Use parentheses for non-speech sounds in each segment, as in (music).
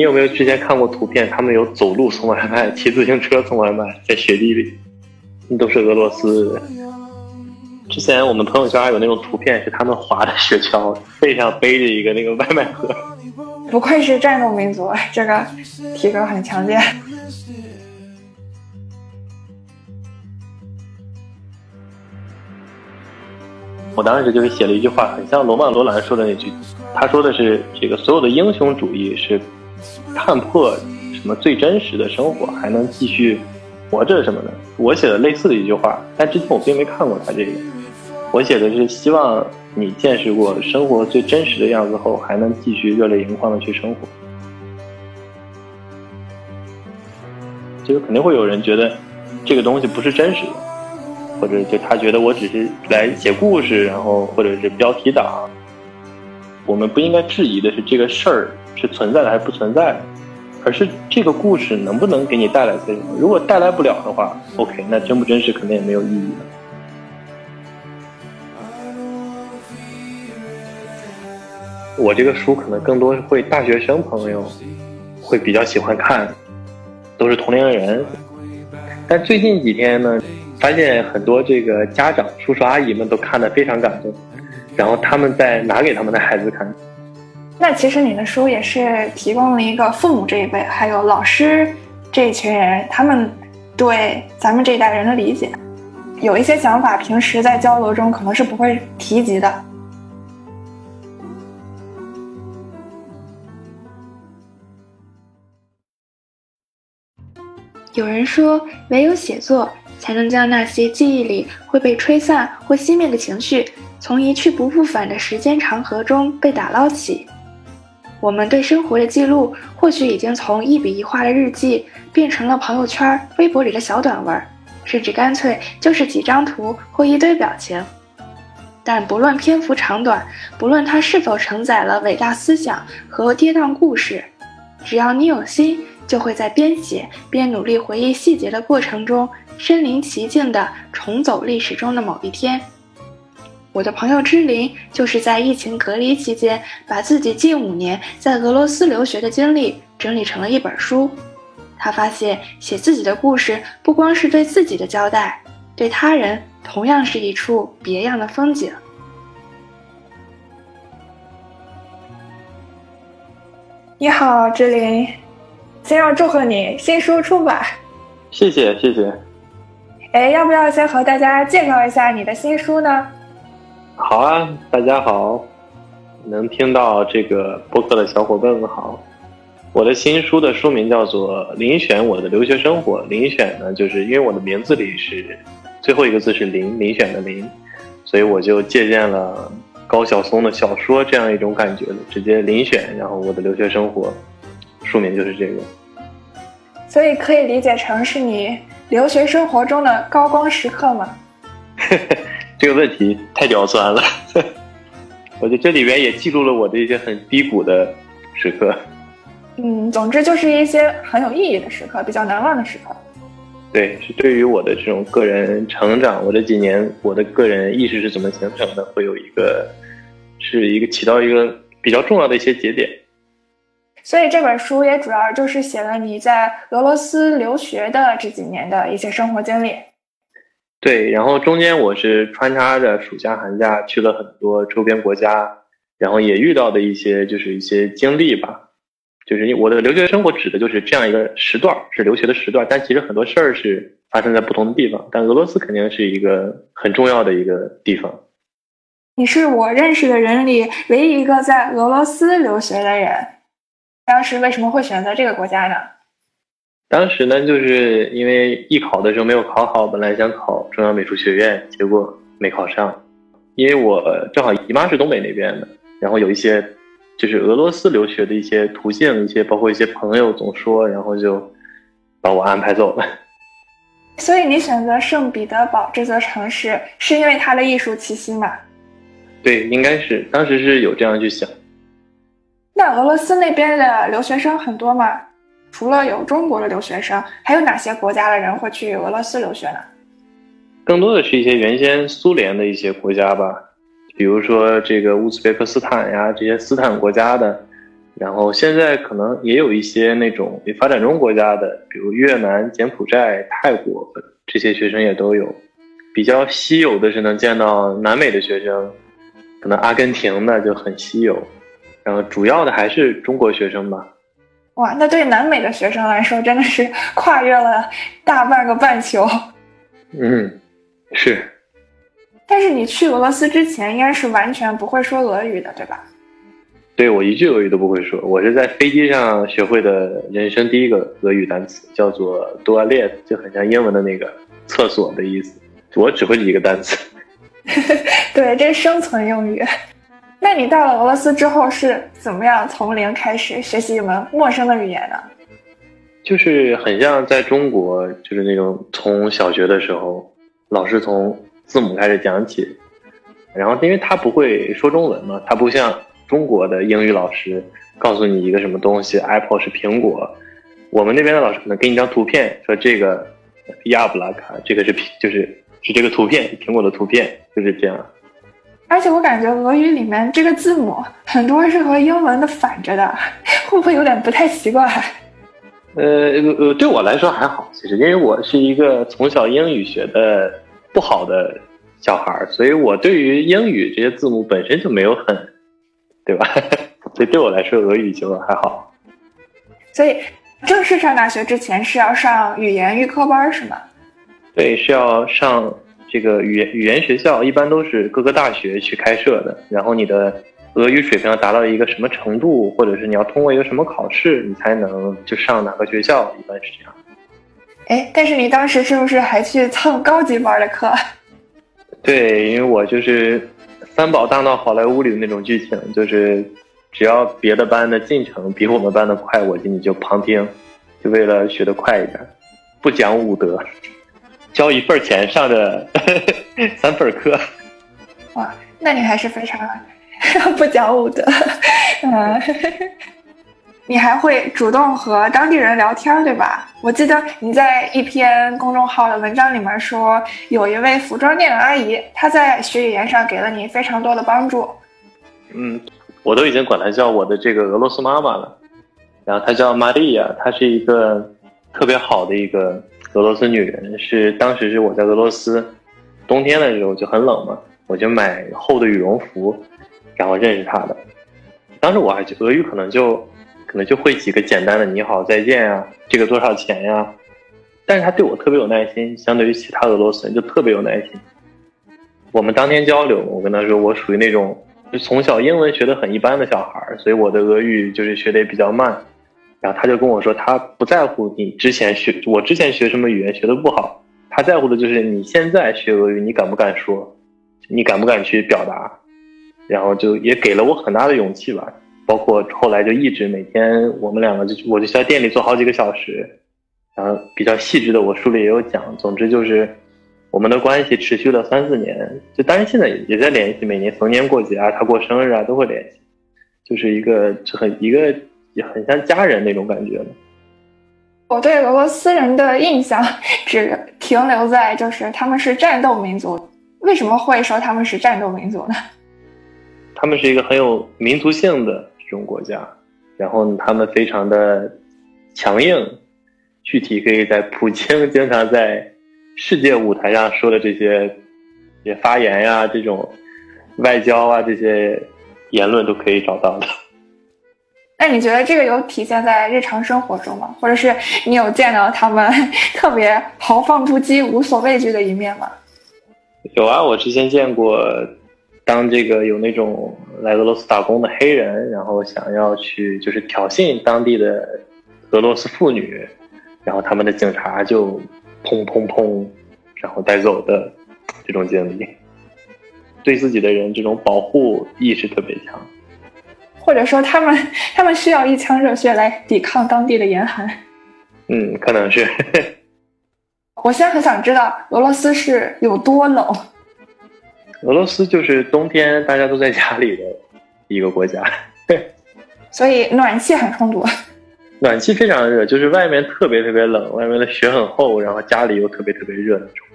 你有没有之前看过图片？他们有走路送外卖，骑自行车送外卖，在雪地里，那都是俄罗斯。之前我们朋友圈还有那种图片，是他们滑着雪橇，背上背着一个那个外卖盒。不愧是战斗民族，这个体格很强健。(laughs) 我当时就是写了一句话，很像罗曼·罗兰说的那句，他说的是这个所有的英雄主义是看破什么最真实的生活，还能继续活着什么的。我写的类似的一句话，但之前我并没看过他这个。我写的是希望你见识过生活最真实的样子后，还能继续热泪盈眶的去生活。其实肯定会有人觉得这个东西不是真实的，或者就他觉得我只是来写故事，然后或者是标题党。我们不应该质疑的是这个事儿是存在的还是不存在的，而是这个故事能不能给你带来些什么。如果带来不了的话，OK，那真不真实肯定也没有意义了。我这个书可能更多会大学生朋友会比较喜欢看，都是同龄人。但最近几天呢，发现很多这个家长叔叔阿姨们都看得非常感动，然后他们再拿给他们的孩子看。那其实你的书也是提供了一个父母这一辈，还有老师这一群人，他们对咱们这一代人的理解，有一些想法，平时在交流中可能是不会提及的。有人说，唯有写作才能将那些记忆里会被吹散或熄灭的情绪，从一去不复返的时间长河中被打捞起。我们对生活的记录，或许已经从一笔一画的日记，变成了朋友圈、微博里的小短文，甚至干脆就是几张图或一堆表情。但不论篇幅长短，不论它是否承载了伟大思想和跌宕故事，只要你有心。就会在边写边努力回忆细节的过程中，身临其境地重走历史中的某一天。我的朋友之林就是在疫情隔离期间，把自己近五年在俄罗斯留学的经历整理成了一本书。他发现，写自己的故事不光是对自己的交代，对他人同样是一处别样的风景。你好，志林。先要祝贺你新书出版，谢谢谢谢。哎，要不要先和大家介绍一下你的新书呢？好啊，大家好，能听到这个播客的小伙伴们好。我的新书的书名叫做《遴选我的留学生活》，遴选呢，就是因为我的名字里是最后一个字是遴，遴选的遴，所以我就借鉴了高晓松的小说这样一种感觉的，直接遴选，然后我的留学生活。书名就是这个，所以可以理解成是你留学生活中的高光时刻吗？(laughs) 这个问题太刁钻了，(laughs) 我觉得这里边也记录了我的一些很低谷的时刻。嗯，总之就是一些很有意义的时刻，比较难忘的时刻。对，是对于我的这种个人成长，我这几年我的个人意识是怎么形成的，会有一个是一个起到一个比较重要的一些节点。所以这本书也主要就是写了你在俄罗斯留学的这几年的一些生活经历。对，然后中间我是穿插着暑假寒假去了很多周边国家，然后也遇到的一些就是一些经历吧。就是我的留学生活指的就是这样一个时段，是留学的时段，但其实很多事儿是发生在不同的地方。但俄罗斯肯定是一个很重要的一个地方。你是我认识的人里唯一一个在俄罗斯留学的人。当时为什么会选择这个国家呢？当时呢，就是因为艺考的时候没有考好，本来想考中央美术学院，结果没考上。因为我正好姨妈是东北那边的，然后有一些就是俄罗斯留学的一些途径，一些包括一些朋友总说，然后就把我安排走了。(laughs) 所以你选择圣彼得堡这座城市，是因为它的艺术气息吗？对，应该是当时是有这样去想。那俄罗斯那边的留学生很多吗？除了有中国的留学生，还有哪些国家的人会去俄罗斯留学呢？更多的是一些原先苏联的一些国家吧，比如说这个乌兹别克斯坦呀，这些斯坦国家的，然后现在可能也有一些那种发展中国家的，比如越南、柬埔寨、泰国这些学生也都有。比较稀有的是能见到南美的学生，可能阿根廷的就很稀有。然后主要的还是中国学生吧。哇，那对南美的学生来说，真的是 (laughs) 跨越了大半个半球。嗯，是。但是你去俄罗斯之前，应该是完全不会说俄语的，对吧？对，我一句俄语都不会说。我是在飞机上学会的人生第一个俄语单词，叫做 “toilet”，就很像英文的那个厕所的意思。我只会一个单词。(laughs) 对，这是生存用语。那你到了俄罗斯之后是怎么样从零开始学习一门陌生的语言呢？就是很像在中国，就是那种从小学的时候，老师从字母开始讲起，然后因为他不会说中文嘛，他不像中国的英语老师告诉你一个什么东西，Apple 是苹果，我们那边的老师可能给你一张图片，说这个亚布拉卡，这个是苹，就是是这个图片，苹果的图片，就是这样。而且我感觉俄语里面这个字母很多是和英文的反着的，会不会有点不太习惯？呃呃，对我来说还好，其实因为我是一个从小英语学的不好的小孩儿所以我对于英语这些字母本身就没有很，对吧？(laughs) 所以对我来说俄语就还好。所以正式上大学之前是要上语言预科班是吗？对，是要上。这个语言语言学校一般都是各个大学去开设的，然后你的俄语水平要达到一个什么程度，或者是你要通过一个什么考试，你才能就上哪个学校，一般是这样。哎，但是你当时是不是还去蹭高级班的课？对，因为我就是三宝大闹好莱坞里的那种剧情，就是只要别的班的进程比我们班的快，我进去就旁听，就为了学得快一点，不讲武德。交一份钱上的 (laughs) 三份课，哇，那你还是非常 (laughs) 不讲武德。嗯，你还会主动和当地人聊天，对吧？我记得你在一篇公众号的文章里面说，有一位服装店的阿姨，她在学语言上给了你非常多的帮助。嗯，我都已经管她叫我的这个俄罗斯妈妈了。然后她叫玛丽亚，她是一个特别好的一个。俄罗斯女人是当时是我在俄罗斯，冬天的时候就很冷嘛，我就买厚的羽绒服，然后认识她的。当时我还俄语可能就可能就会几个简单的你好再见啊，这个多少钱呀？但是她对我特别有耐心，相对于其他俄罗斯人就特别有耐心。我们当天交流，我跟她说我属于那种就从小英文学的很一般的小孩，所以我的俄语就是学的也比较慢。然后他就跟我说，他不在乎你之前学我之前学什么语言学的不好，他在乎的就是你现在学俄语，你敢不敢说，你敢不敢去表达，然后就也给了我很大的勇气吧。包括后来就一直每天我们两个就我就在店里坐好几个小时，然后比较细致的我书里也有讲。总之就是我们的关系持续了三四年，就当然现在也在联系，每年逢年过节啊，他过生日啊都会联系，就是一个就很一个。也很像家人那种感觉我对俄罗斯人的印象 (laughs) 只停留在就是他们是战斗民族。为什么会说他们是战斗民族呢？(laughs) 他们是一个很有民族性的这种国家，然后他们非常的强硬。具体可以在普京经常在世界舞台上说的这些也发言呀，这种外交啊这些言论都可以找到的。那你觉得这个有体现在日常生活中吗？或者是你有见到他们 (laughs) 特别豪放不羁、无所畏惧的一面吗？有啊，我之前见过，当这个有那种来俄罗斯打工的黑人，然后想要去就是挑衅当地的俄罗斯妇女，然后他们的警察就砰砰砰，然后带走的这种经历，对自己的人这种保护意识特别强。或者说，他们 (laughs) 他们需要一腔热血来抵抗当地的严寒。嗯，可能是。(laughs) 我现在很想知道俄罗斯是有多冷。俄罗斯就是冬天大家都在家里的一个国家，(laughs) 所以暖气很充足。暖气非常热，就是外面特别特别冷，外面的雪很厚，然后家里又特别特别热那种。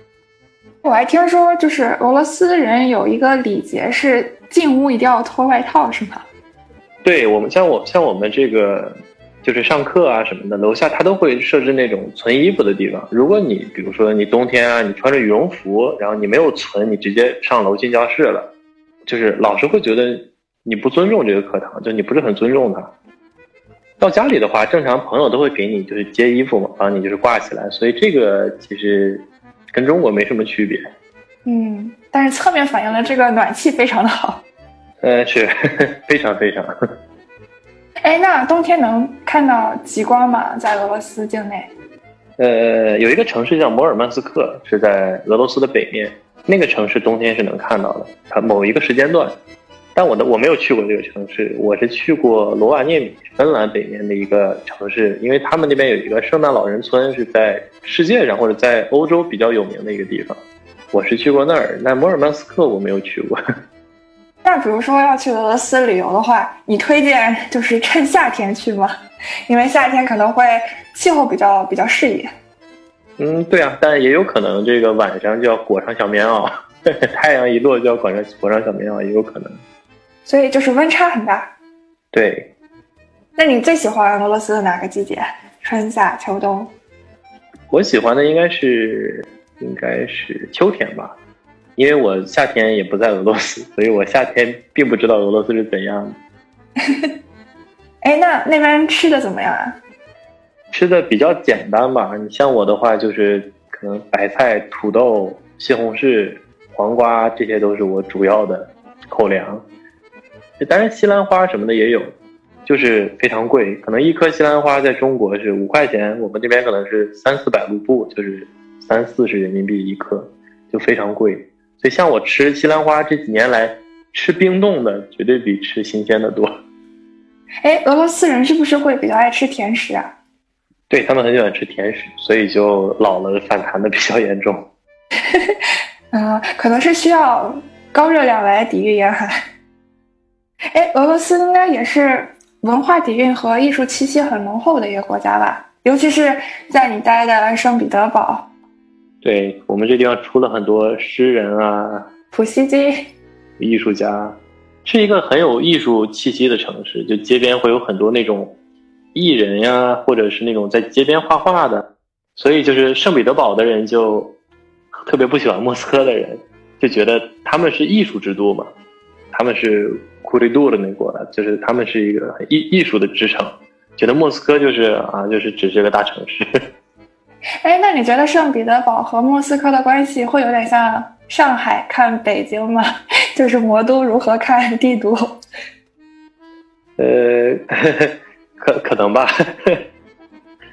我还听说，就是俄罗斯人有一个礼节是进屋一定要脱外套，是吗？对我们像我像我们这个就是上课啊什么的，楼下他都会设置那种存衣服的地方。如果你比如说你冬天啊，你穿着羽绒服，然后你没有存，你直接上楼进教室了，就是老师会觉得你不尊重这个课堂，就你不是很尊重他。到家里的话，正常朋友都会给你就是接衣服嘛，帮你就是挂起来，所以这个其实跟中国没什么区别。嗯，但是侧面反映了这个暖气非常的好。呃，是非常非常。哎，那冬天能看到极光吗？在俄罗斯境内？呃，有一个城市叫摩尔曼斯克，是在俄罗斯的北面。那个城市冬天是能看到的，它某一个时间段。但我的我没有去过这个城市，我是去过罗瓦涅米，芬兰北面的一个城市，因为他们那边有一个圣诞老人村，是在世界上或者在欧洲比较有名的一个地方。我是去过那儿，那摩尔曼斯克我没有去过。那比如说要去俄罗斯旅游的话，你推荐就是趁夏天去吗？因为夏天可能会气候比较比较适宜。嗯，对啊，但也有可能这个晚上就要裹上小棉袄，(laughs) 太阳一落就要裹上裹上小棉袄，也有可能。所以就是温差很大。对。那你最喜欢俄罗斯的哪个季节？春夏秋冬？我喜欢的应该是应该是秋天吧。因为我夏天也不在俄罗斯，所以我夏天并不知道俄罗斯是怎样的。(laughs) 哎，那那边吃的怎么样啊？吃的比较简单吧。你像我的话，就是可能白菜、土豆、西红柿、黄瓜，这些都是我主要的口粮。当然，西兰花什么的也有，就是非常贵。可能一颗西兰花在中国是五块钱，我们这边可能是三四百卢布，就是三四十人民币一颗，就非常贵。所以，像我吃西兰花这几年来，吃冰冻的绝对比吃新鲜的多。哎，俄罗斯人是不是会比较爱吃甜食啊？对他们很喜欢吃甜食，所以就老了反弹的比较严重。(laughs) 嗯，可能是需要高热量来抵御严寒。哎，俄罗斯应该也是文化底蕴和艺术气息很浓厚的一个国家吧？尤其是在你待的圣彼得堡。对我们这地方出了很多诗人啊，普希金，(laughs) 艺术家，是一个很有艺术气息的城市。就街边会有很多那种艺人呀，或者是那种在街边画画的。所以就是圣彼得堡的人就特别不喜欢莫斯科的人，就觉得他们是艺术之都嘛，他们是库里杜的那国的，就是他们是一个艺艺术的之城，觉得莫斯科就是啊，就是只是个大城市。哎，那你觉得圣彼得堡和莫斯科的关系会有点像上海看北京吗？(laughs) 就是魔都如何看帝都？呃，(laughs) 可可能吧。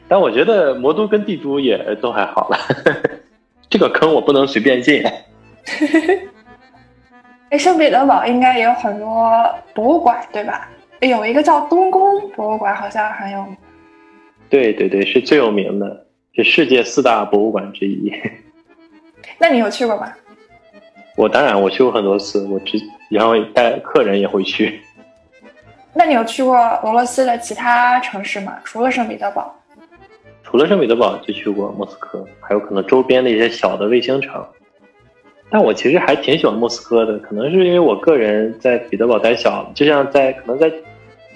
但我觉得魔都跟帝都也都还好了。(laughs) 这个坑我不能随便进。哎，圣彼得堡应该也有很多博物馆，对吧？有一个叫东宫博物馆，好像很有名。对对对，是最有名的。是世界四大博物馆之一，(laughs) 那你有去过吗？我当然我去过很多次，我只然后带客人也会去。(laughs) 那你有去过俄罗斯的其他城市吗？除了圣彼得堡？除了圣彼得堡，就去过莫斯科，还有可能周边的一些小的卫星城。但我其实还挺喜欢莫斯科的，可能是因为我个人在彼得堡待小，就像在可能在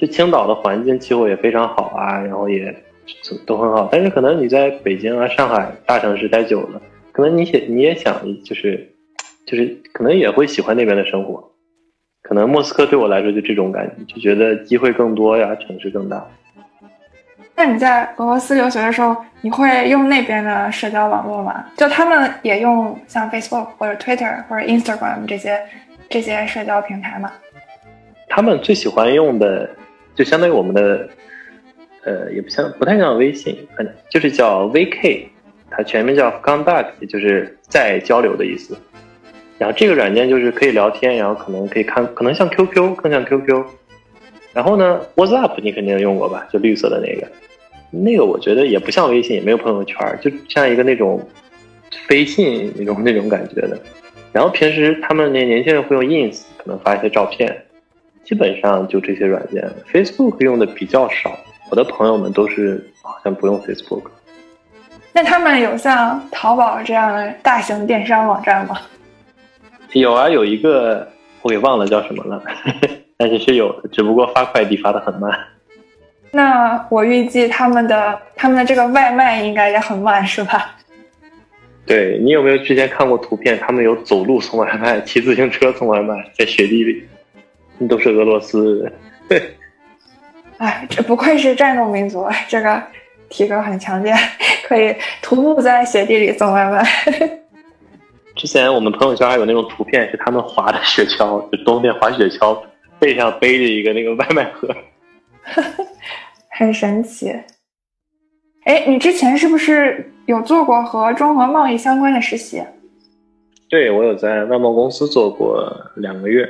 就青岛的环境气候也非常好啊，然后也。都很好，但是可能你在北京啊、上海大城市待久了，可能你也你也想就是，就是可能也会喜欢那边的生活。可能莫斯科对我来说就这种感觉，就觉得机会更多呀，城市更大。那你在俄罗斯留学的时候，你会用那边的社交网络吗？就他们也用像 Facebook 或者 Twitter 或者 Instagram 这些这些社交平台吗？他们最喜欢用的，就相当于我们的。呃，也不像，不太像微信，反正就是叫 VK，它全名叫 Contact，也就是在交流的意思。然后这个软件就是可以聊天，然后可能可以看，可能像 QQ，更像 QQ。然后呢，WhatsApp 你肯定用过吧？就绿色的那个，那个我觉得也不像微信，也没有朋友圈，就像一个那种飞信那种那种感觉的。然后平时他们那年轻人会用 Ins，可能发一些照片，基本上就这些软件。Facebook 用的比较少。我的朋友们都是好像不用 Facebook，那他们有像淘宝这样的大型电商网站吗？有啊，有一个我给忘了叫什么了，(laughs) 但是是有的，只不过发快递发的很慢。那我预计他们的他们的这个外卖应该也很慢，是吧？对你有没有之前看过图片？他们有走路送外卖，骑自行车送外卖，在雪地里，那都是俄罗斯人。哎，这不愧是战斗民族，这个体格很强健，(laughs) 可以徒步在雪地里送外卖。之前我们朋友圈还有那种图片，是他们滑的雪橇，就冬天滑雪橇，背上背着一个那个外卖盒，(laughs) 很神奇。哎，你之前是不是有做过和中俄贸易相关的实习？对，我有在外贸公司做过两个月。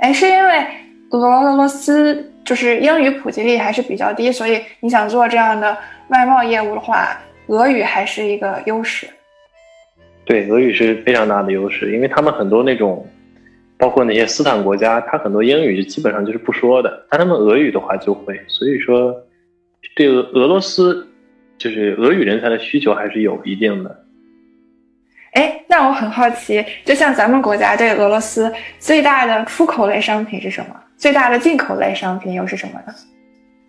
哎，是因为俄罗斯就是英语普及率还是比较低，所以你想做这样的外贸业务的话，俄语还是一个优势。对，俄语是非常大的优势，因为他们很多那种，包括那些斯坦国家，他很多英语基本上就是不说的，但他们俄语的话就会，所以说。对俄俄罗斯，就是俄语人才的需求还是有一定的。哎，那我很好奇，就像咱们国家对俄罗斯最大的出口类商品是什么？最大的进口类商品又是什么呢？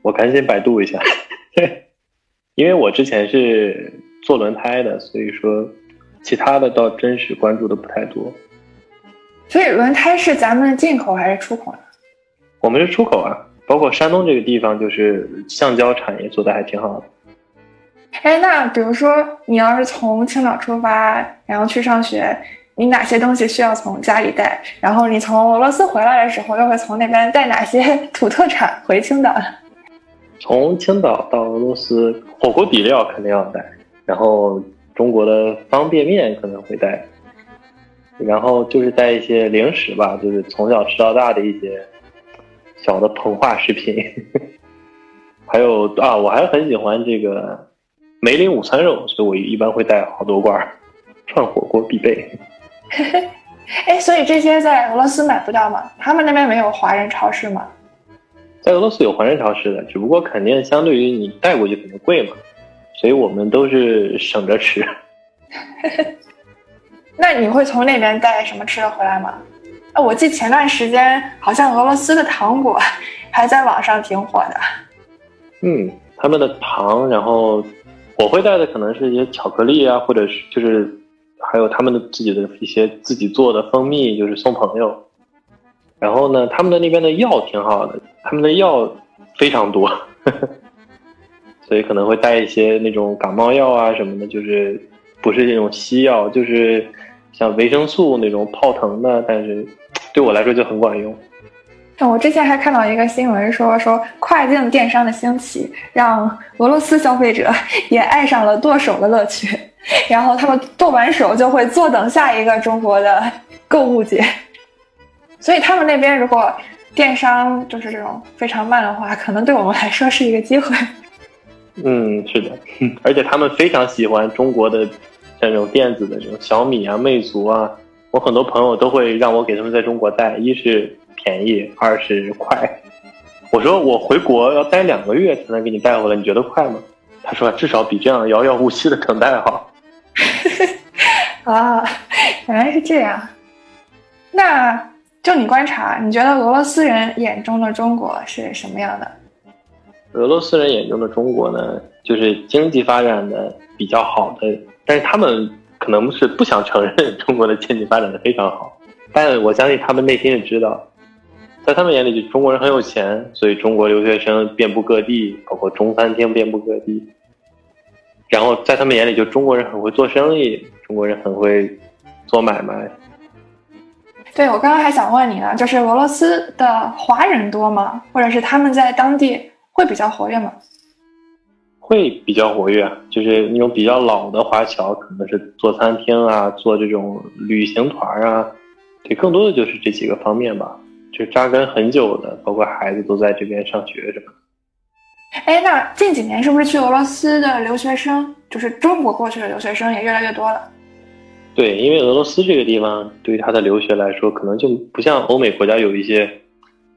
我赶紧百度一下，因为我之前是做轮胎的，所以说其他的倒真是关注的不太多。所以轮胎是咱们进口还是出口呢？我们是出口啊。包括山东这个地方，就是橡胶产业做的还挺好的。哎，那比如说你要是从青岛出发，然后去上学，你哪些东西需要从家里带？然后你从俄罗斯回来的时候，又会从那边带哪些土特产回青岛？从青岛到俄罗斯，火锅底料肯定要带，然后中国的方便面可能会带，然后就是带一些零食吧，就是从小吃到大的一些。小的膨化食品，(laughs) 还有啊，我还很喜欢这个梅林午餐肉，所以我一般会带好多罐，涮火锅必备。(laughs) 哎，所以这些在俄罗斯买不到吗？他们那边没有华人超市吗？在俄罗斯有华人超市的，只不过肯定相对于你带过去肯定贵嘛，所以我们都是省着吃。(laughs) 那你会从那边带什么吃的回来吗？啊，我记前段时间好像俄罗斯的糖果 (laughs) 还在网上挺火的。嗯，他们的糖，然后我会带的可能是一些巧克力啊，或者是就是还有他们的自己的一些自己做的蜂蜜，就是送朋友。然后呢，他们的那边的药挺好的，他们的药非常多，呵 (laughs) 呵所以可能会带一些那种感冒药啊什么的，就是不是那种西药，就是像维生素那种泡腾的，但是。对我来说就很管用。我之前还看到一个新闻，说说跨境电商的兴起，让俄罗斯消费者也爱上了剁手的乐趣，然后他们剁完手就会坐等下一个中国的购物节。所以他们那边如果电商就是这种非常慢的话，可能对我们来说是一个机会。嗯，是的，而且他们非常喜欢中国的像这种电子的这种小米啊、魅族啊。我很多朋友都会让我给他们在中国带，一是便宜，二是快。我说我回国要待两个月才能给你带回来，你觉得快吗？他说至少比这样遥遥无期的等待好。(laughs) 啊，原来是这样。那就你观察，你觉得俄罗斯人眼中的中国是什么样的？俄罗斯人眼中的中国呢，就是经济发展的比较好的，但是他们。可能是不想承认中国的经济发展的非常好，但我相信他们内心是知道，在他们眼里，就中国人很有钱，所以中国留学生遍布各地，包括中餐厅遍布各地。然后在他们眼里，就中国人很会做生意，中国人很会做买卖。对，我刚刚还想问你呢，就是俄罗斯的华人多吗？或者是他们在当地会比较活跃吗？会比较活跃，就是那种比较老的华侨，可能是做餐厅啊，做这种旅行团啊，对，更多的就是这几个方面吧。就扎根很久的，包括孩子都在这边上学什么。哎，那近几年是不是去俄罗斯的留学生，就是中国过去的留学生也越来越多了？对，因为俄罗斯这个地方对于他的留学来说，可能就不像欧美国家有一些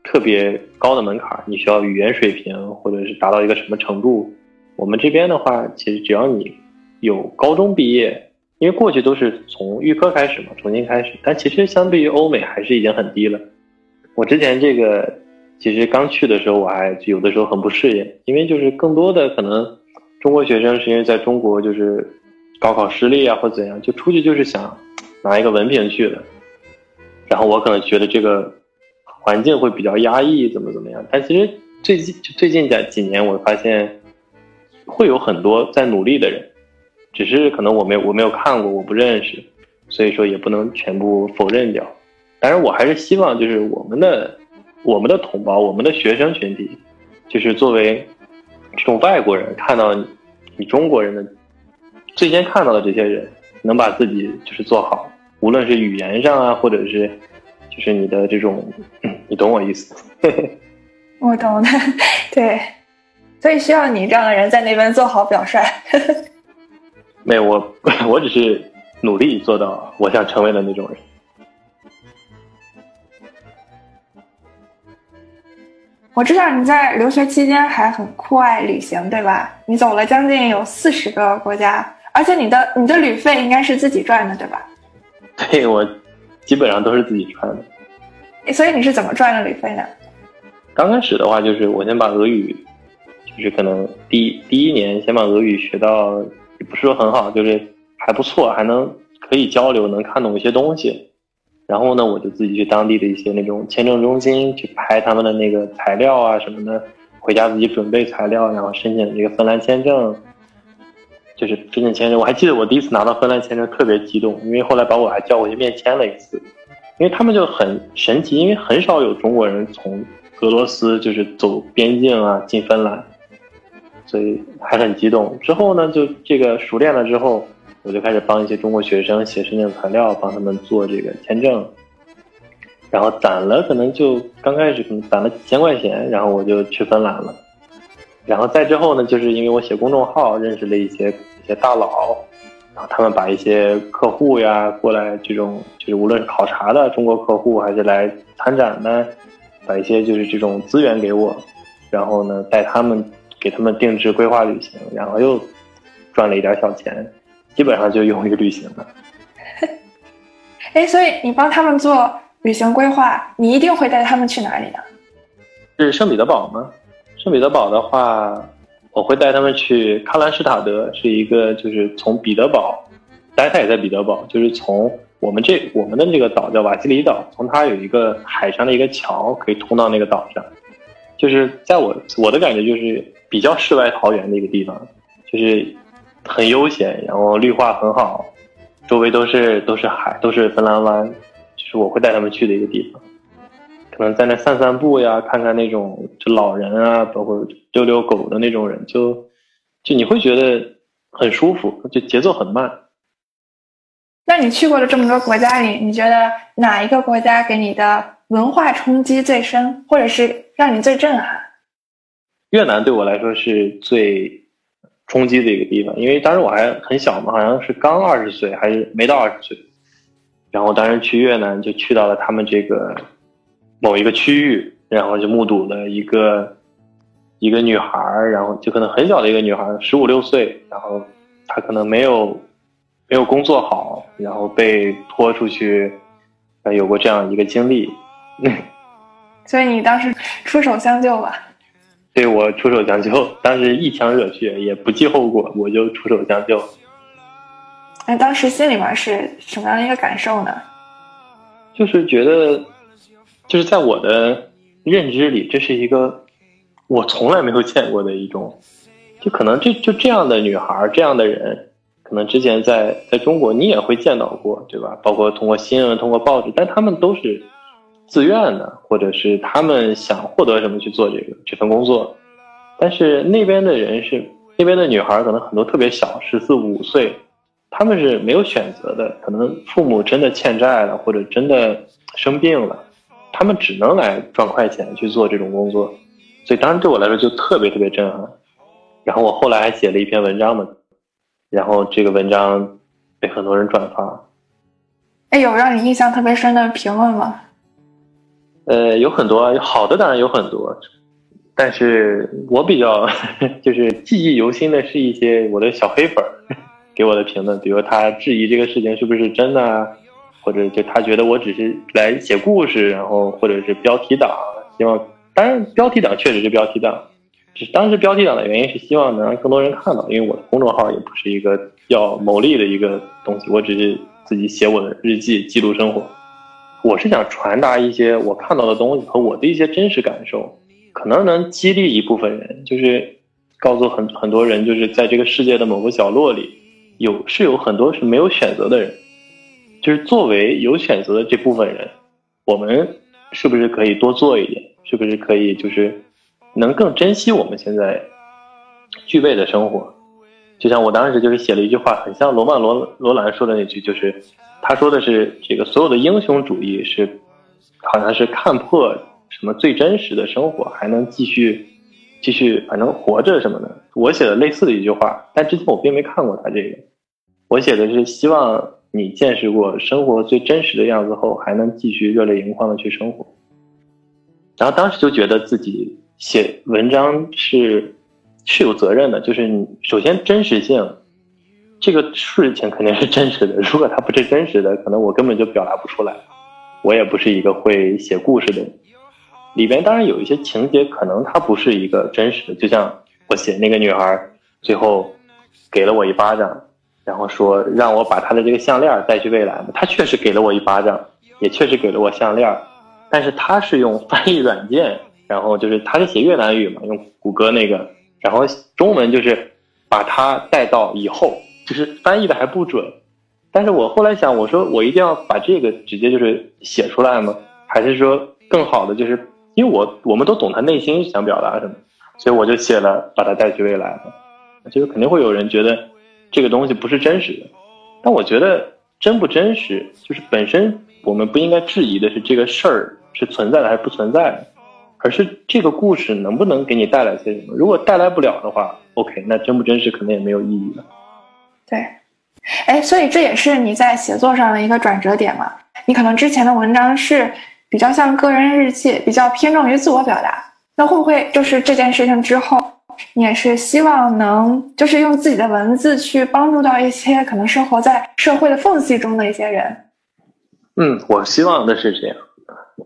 特别高的门槛，你需要语言水平或者是达到一个什么程度。我们这边的话，其实只要你有高中毕业，因为过去都是从预科开始嘛，重新开始。但其实相对于欧美，还是已经很低了。我之前这个其实刚去的时候，我还有的时候很不适应，因为就是更多的可能中国学生是因为在中国就是高考失利啊或怎样，就出去就是想拿一个文凭去的。然后我可能觉得这个环境会比较压抑，怎么怎么样。但其实最近最近这几年，我发现会有很多在努力的人，只是可能我没有我没有看过，我不认识，所以说也不能全部否认掉。但是，我还是希望就是我们的我们的同胞，我们的学生群体，就是作为这种外国人看到你中国人的最先看到的这些人，能把自己就是做好。无论是语言上啊，或者是，就是你的这种，(clears throat) 你懂我意思？我懂的，(laughs) 对，所以需要你这样的人在那边做好表率。(laughs) 没有我，(laughs) 我只是努力做到我想成为的那种人。我知道你在留学期间还很酷爱旅行，对吧？你走了将近有四十个国家，而且你的你的旅费应该是自己赚的，对吧？(laughs) 对我，基本上都是自己赚的。所以你是怎么赚的旅费呢？刚开始的话，就是我先把俄语，就是可能第一第一年先把俄语学到，也不是说很好，就是还不错，还能可以交流，能看懂一些东西。然后呢，我就自己去当地的一些那种签证中心去拍他们的那个材料啊什么的，回家自己准备材料，然后申请这个芬兰签证。就是申请签证，我还记得我第一次拿到芬兰签证特别激动，因为后来把我还叫过去面签了一次，因为他们就很神奇，因为很少有中国人从俄罗斯就是走边境啊进芬兰，所以还很激动。之后呢，就这个熟练了之后，我就开始帮一些中国学生写申请材料，帮他们做这个签证，然后攒了可能就刚开始可能攒了几千块钱，然后我就去芬兰了。然后再之后呢，就是因为我写公众号认识了一些。一些大佬，然后他们把一些客户呀过来，这种就是无论是考察的中国客户，还是来参展的，把一些就是这种资源给我，然后呢带他们给他们定制规划旅行，然后又赚了一点小钱，基本上就用于旅行了。(laughs) 哎，所以你帮他们做旅行规划，你一定会带他们去哪里呢？是圣彼得堡吗？圣彼得堡的话。我会带他们去喀兰施塔德，是。一个就是。从彼得堡，当然他也在彼得堡，就是。从我们这我们的这个岛叫瓦西里岛，从它有一个海上的一个桥可以通到那个岛上，就是。在我我的感觉就是。比较世外桃源的一个地方，就是很悠闲，然后绿化很好，周围都是都是海，都是芬兰湾，就是我会带他们去的一个地方。可能在那散散步呀，看看那种就老人啊，包括遛遛狗的那种人，就就你会觉得很舒服，就节奏很慢。那你去过了这么多国家里，你觉得哪一个国家给你的文化冲击最深，或者是让你最震撼？越南对我来说是最冲击的一个地方，因为当时我还很小嘛，好像是刚二十岁，还是没到二十岁。然后当时去越南，就去到了他们这个。某一个区域，然后就目睹了一个一个女孩，然后就可能很小的一个女孩，十五六岁，然后她可能没有没有工作好，然后被拖出去，有过这样一个经历。(laughs) 所以你当时出手相救吧？对我出手相救，当时一腔热血，也不计后果，我就出手相救。那当时心里面是什么样的一个感受呢？就是觉得。就是在我的认知里，这是一个我从来没有见过的一种，就可能这就这样的女孩，这样的人，可能之前在在中国你也会见到过，对吧？包括通过新闻、通过报纸，但他们都是自愿的，或者是他们想获得什么去做这个这份工作。但是那边的人是那边的女孩，可能很多特别小，十四五岁，他们是没有选择的，可能父母真的欠债了，或者真的生病了。他们只能来赚快钱去做这种工作，所以当时对我来说就特别特别震撼。然后我后来还写了一篇文章嘛，然后这个文章被很多人转发。哎，有让你印象特别深的评论吗？呃，有很多，好的当然有很多，但是我比较 (laughs) 就是记忆犹新的是一些我的小黑粉给我的评论，比如他质疑这个事情是不是真的。或者就他觉得我只是来写故事，然后或者是标题党，希望当然标题党确实是标题党，只是当时标题党的原因是希望能让更多人看到，因为我的公众号也不是一个要牟利的一个东西，我只是自己写我的日记，记录生活。我是想传达一些我看到的东西和我的一些真实感受，可能能激励一部分人，就是告诉很很多人，就是在这个世界的某个角落里，有是有很多是没有选择的人。就是作为有选择的这部分人，我们是不是可以多做一点？是不是可以就是能更珍惜我们现在具备的生活？就像我当时就是写了一句话，很像罗曼罗罗兰说的那句，就是他说的是这个所有的英雄主义是好像是看破什么最真实的生活，还能继续继续反正活着什么的。我写的类似的一句话，但之前我并没看过他这个，我写的是希望。你见识过生活最真实的样子后，还能继续热泪盈眶的去生活。然后当时就觉得自己写文章是是有责任的，就是你首先真实性，这个事情肯定是真实的。(laughs) 如果它不是真实的，可能我根本就表达不出来。我也不是一个会写故事的人，里边当然有一些情节，可能它不是一个真实的。就像我写那个女孩最后给了我一巴掌。然后说让我把她的这个项链带去未来她确实给了我一巴掌，也确实给了我项链但是她是用翻译软件，然后就是她是写越南语嘛，用谷歌那个，然后中文就是把她带到以后，就是翻译的还不准。但是我后来想，我说我一定要把这个直接就是写出来吗？还是说更好的就是，因为我我们都懂他内心想表达什么，所以我就写了把他带去未来嘛。就是肯定会有人觉得。这个东西不是真实的，但我觉得真不真实，就是本身我们不应该质疑的是这个事儿是存在的还是不存在的，而是这个故事能不能给你带来些什么。如果带来不了的话，OK，那真不真实可能也没有意义了。对，哎，所以这也是你在写作上的一个转折点嘛？你可能之前的文章是比较像个人日记，比较偏重于自我表达，那会不会就是这件事情之后？你也是希望能，就是用自己的文字去帮助到一些可能生活在社会的缝隙中的一些人。嗯，我希望的是这样。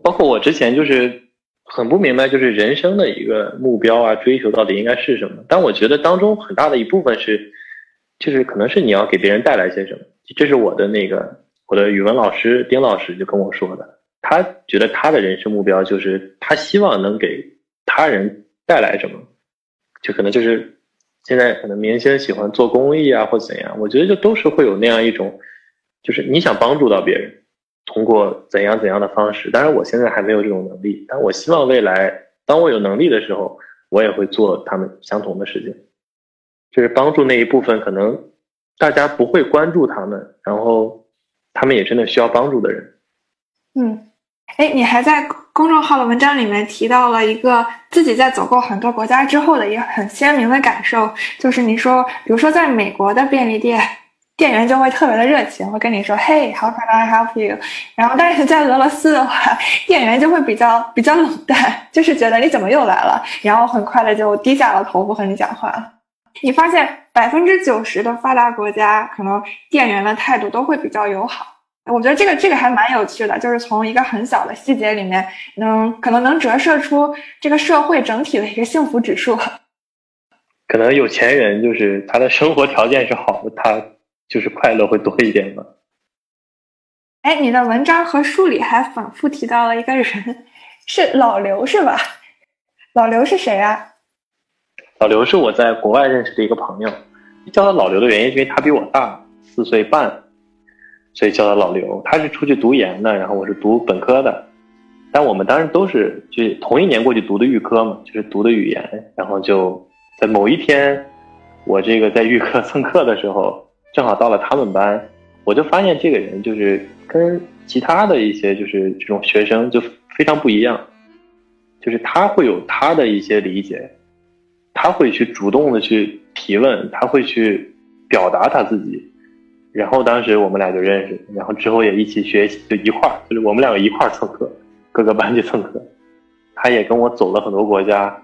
包括我之前就是很不明白，就是人生的一个目标啊，追求到底应该是什么？但我觉得当中很大的一部分是，就是可能是你要给别人带来些什么。这是我的那个我的语文老师丁老师就跟我说的，他觉得他的人生目标就是他希望能给他人带来什么。就可能就是现在可能明星喜欢做公益啊，或怎样，我觉得就都是会有那样一种，就是你想帮助到别人，通过怎样怎样的方式。当然我现在还没有这种能力，但我希望未来当我有能力的时候，我也会做他们相同的事情，就是帮助那一部分可能大家不会关注他们，然后他们也真的需要帮助的人。嗯。哎，你还在公众号的文章里面提到了一个自己在走过很多国家之后的一个很鲜明的感受，就是你说，比如说在美国的便利店，店员就会特别的热情，会跟你说，Hey，how can I help you？然后，但是在俄罗斯的话，店员就会比较比较冷淡，就是觉得你怎么又来了，然后很快的就低下了头不和你讲话了。你发现百分之九十的发达国家，可能店员的态度都会比较友好。我觉得这个这个还蛮有趣的，就是从一个很小的细节里面，能可能能折射出这个社会整体的一个幸福指数。可能有钱人就是他的生活条件是好的，他就是快乐会多一点吧。哎，你的文章和书里还反复提到了一个人，是老刘是吧？老刘是谁啊？老刘是我在国外认识的一个朋友，叫他老刘的原因是因为他比我大四岁半。所以叫他老刘，他是出去读研的，然后我是读本科的，但我们当时都是就同一年过去读的预科嘛，就是读的语言，然后就在某一天，我这个在预科 (laughs) 蹭课的时候，正好到了他们班，我就发现这个人就是跟其他的一些就是这种学生就非常不一样，就是他会有他的一些理解，他会去主动的去提问，他会去表达他自己。然后当时我们俩就认识，然后之后也一起学习，就一块儿，就是我们两个一块儿蹭课，各个班去蹭课。他也跟我走了很多国家，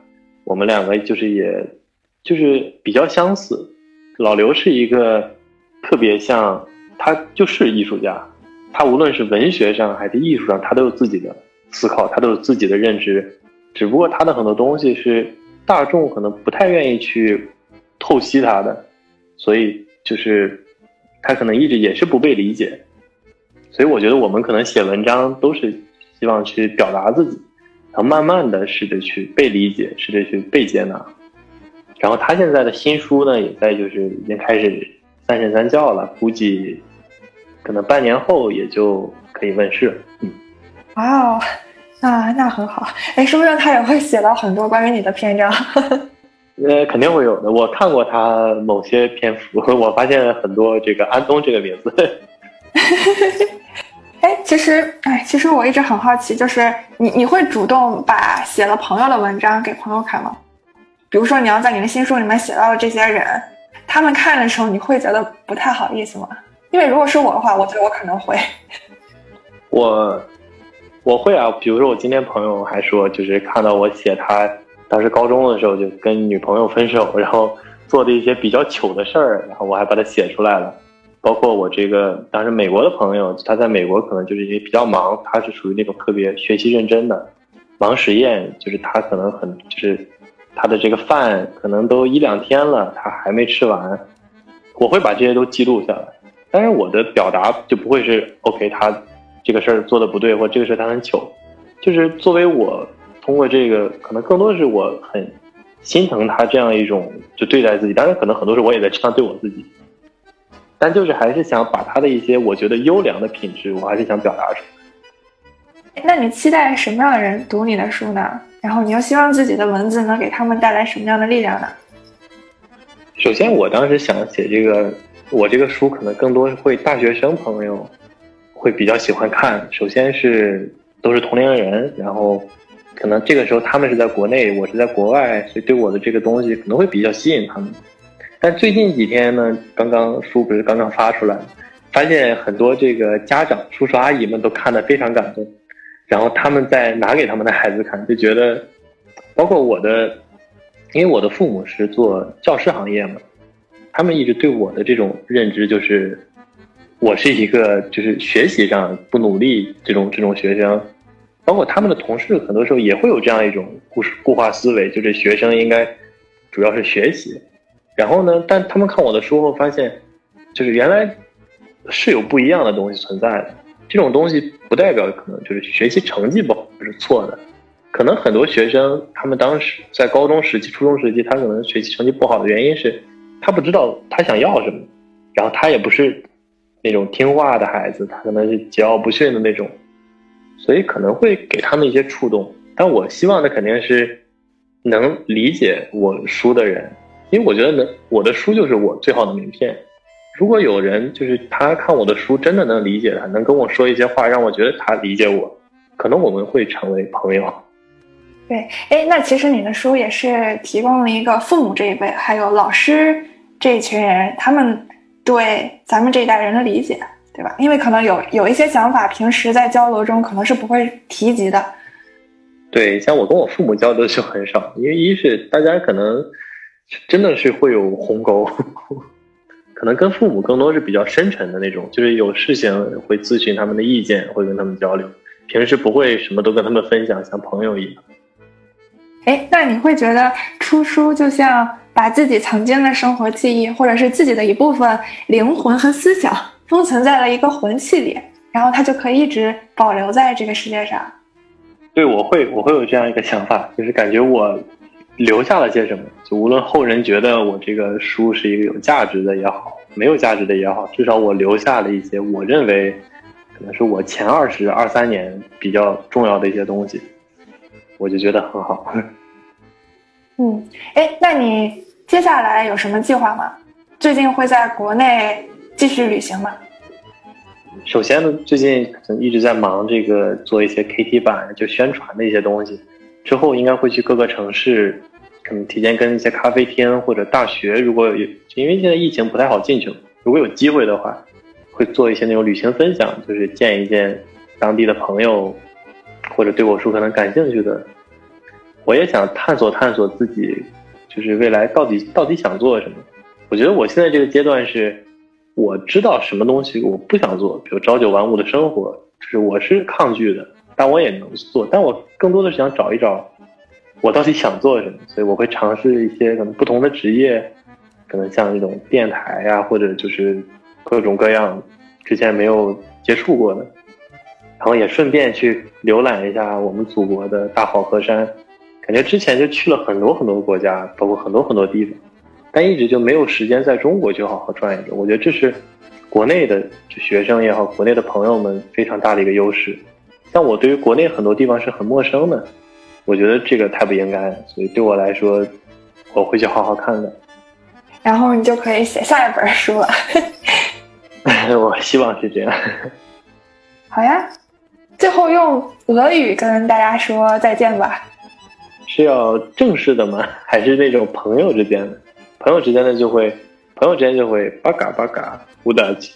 我们两个就是也，就是比较相似。老刘是一个特别像，他就是艺术家，他无论是文学上还是艺术上，他都有自己的思考，他都有自己的认知。只不过他的很多东西是大众可能不太愿意去透析他的，所以就是他可能一直也是不被理解。所以我觉得我们可能写文章都是希望去表达自己，然后慢慢的试着去被理解，试着去被接纳。然后他现在的新书呢，也在就是已经开始三审三教了，估计可能半年后也就可以问世。嗯，哇哦，那那很好。哎，说不定他也会写到很多关于你的篇章？(laughs) 呃，肯定会有的。我看过他某些篇幅，(laughs) 我发现很多这个安东这个名字。(laughs) 哎，其实，哎，其实我一直很好奇，就是你你会主动把写了朋友的文章给朋友看吗？比如说你要在你的新书里面写到的这些人，他们看的时候，你会觉得不太好意思吗？因为如果是我的话，我觉得我可能会。我我会啊，比如说我今天朋友还说，就是看到我写他当时高中的时候就跟女朋友分手，然后做的一些比较糗的事儿，然后我还把它写出来了。包括我这个当时美国的朋友，他在美国可能就是因为比较忙，他是属于那种特别学习认真的，忙实验，就是他可能很就是他的这个饭可能都一两天了，他还没吃完，我会把这些都记录下来。但是我的表达就不会是 OK，他这个事儿做的不对，或这个事儿他很糗，就是作为我通过这个，可能更多的是我很心疼他这样一种就对待自己，当然可能很多时候我也在这样对我自己。但就是还是想把他的一些我觉得优良的品质，我还是想表达出来。那你期待什么样的人读你的书呢？然后你又希望自己的文字能给他们带来什么样的力量呢？首先，我当时想写这个，我这个书可能更多会大学生朋友会比较喜欢看。首先是都是同龄人，然后可能这个时候他们是在国内，我是在国外，所以对我的这个东西可能会比较吸引他们。但最近几天呢，刚刚书不是刚刚发出来，发现很多这个家长叔叔阿姨们都看得非常感动，然后他们在拿给他们的孩子看，就觉得，包括我的，因为我的父母是做教师行业嘛，他们一直对我的这种认知就是，我是一个就是学习上不努力这种这种学生，包括他们的同事很多时候也会有这样一种固固化思维，就是学生应该主要是学习。然后呢？但他们看我的书后发现，就是原来是有不一样的东西存在的。这种东西不代表可能就是学习成绩不好是错的。可能很多学生他们当时在高中时期、初中时期，他可能学习成绩不好的原因是，他不知道他想要什么，然后他也不是那种听话的孩子，他可能是桀骜不驯的那种，所以可能会给他们一些触动。但我希望的肯定是能理解我书的人。因为我觉得能，我的书就是我最好的名片。如果有人就是他看我的书，真的能理解他，能跟我说一些话，让我觉得他理解我，可能我们会成为朋友。对，哎，那其实你的书也是提供了一个父母这一辈，还有老师这一群人，他们对咱们这一代人的理解，对吧？因为可能有有一些想法，平时在交流中可能是不会提及的。对，像我跟我父母交流就很少，因为一是大家可能。真的是会有鸿沟，(laughs) 可能跟父母更多是比较深沉的那种，就是有事情会咨询他们的意见，会跟他们交流，平时不会什么都跟他们分享，像朋友一样。哎，那你会觉得出书就像把自己曾经的生活记忆，或者是自己的一部分灵魂和思想封存在了一个魂器里，然后它就可以一直保留在这个世界上？对，我会，我会有这样一个想法，就是感觉我。留下了些什么？就无论后人觉得我这个书是一个有价值的也好，没有价值的也好，至少我留下了一些我认为可能是我前二十二三年比较重要的一些东西，我就觉得很好。嗯，哎，那你接下来有什么计划吗？最近会在国内继续旅行吗？首先呢，最近可能一直在忙这个做一些 KT 版就宣传的一些东西。之后应该会去各个城市，可能提前跟一些咖啡厅或者大学，如果有，因为现在疫情不太好进去，如果有机会的话，会做一些那种旅行分享，就是见一见当地的朋友，或者对我书可能感兴趣的。我也想探索探索自己，就是未来到底到底想做什么。我觉得我现在这个阶段是，我知道什么东西我不想做，比如朝九晚五的生活，就是我是抗拒的，但我也能做，但我更多的是想找一找我到底想做什么，所以我会尝试一些可能不同的职业，可能像那种电台呀，或者就是各种各样之前没有接触过的，然后也顺便去浏览一下我们祖国的大好河山，感觉之前就去了很多很多国家，包括很多很多地方。但一直就没有时间在中国去好好转一转，我觉得这是国内的就学生也好，国内的朋友们非常大的一个优势。像我对于国内很多地方是很陌生的，我觉得这个太不应该了，所以对我来说，我会去好好看的。然后你就可以写下一本书了。(laughs) 我希望是这样。好呀，最后用俄语跟大家说再见吧。是要正式的吗？(laughs) 还是那种朋友之间的？朋友之间的就会，朋友之间就会巴嘎巴嘎乌达吉，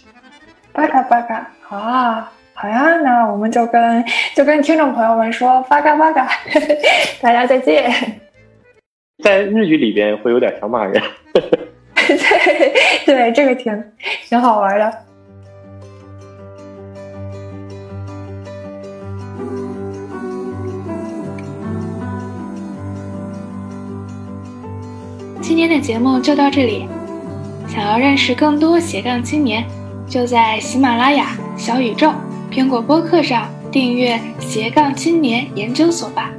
巴嘎巴嘎啊，好呀，那我们就跟就跟听众朋友们说巴嘎巴嘎，(laughs) 大家再见。在日语里边会有点想骂人，(laughs) 对对，这个挺挺好玩的。今天的节目就到这里。想要认识更多斜杠青年，就在喜马拉雅、小宇宙、苹果播客上订阅斜杠青年研究所吧。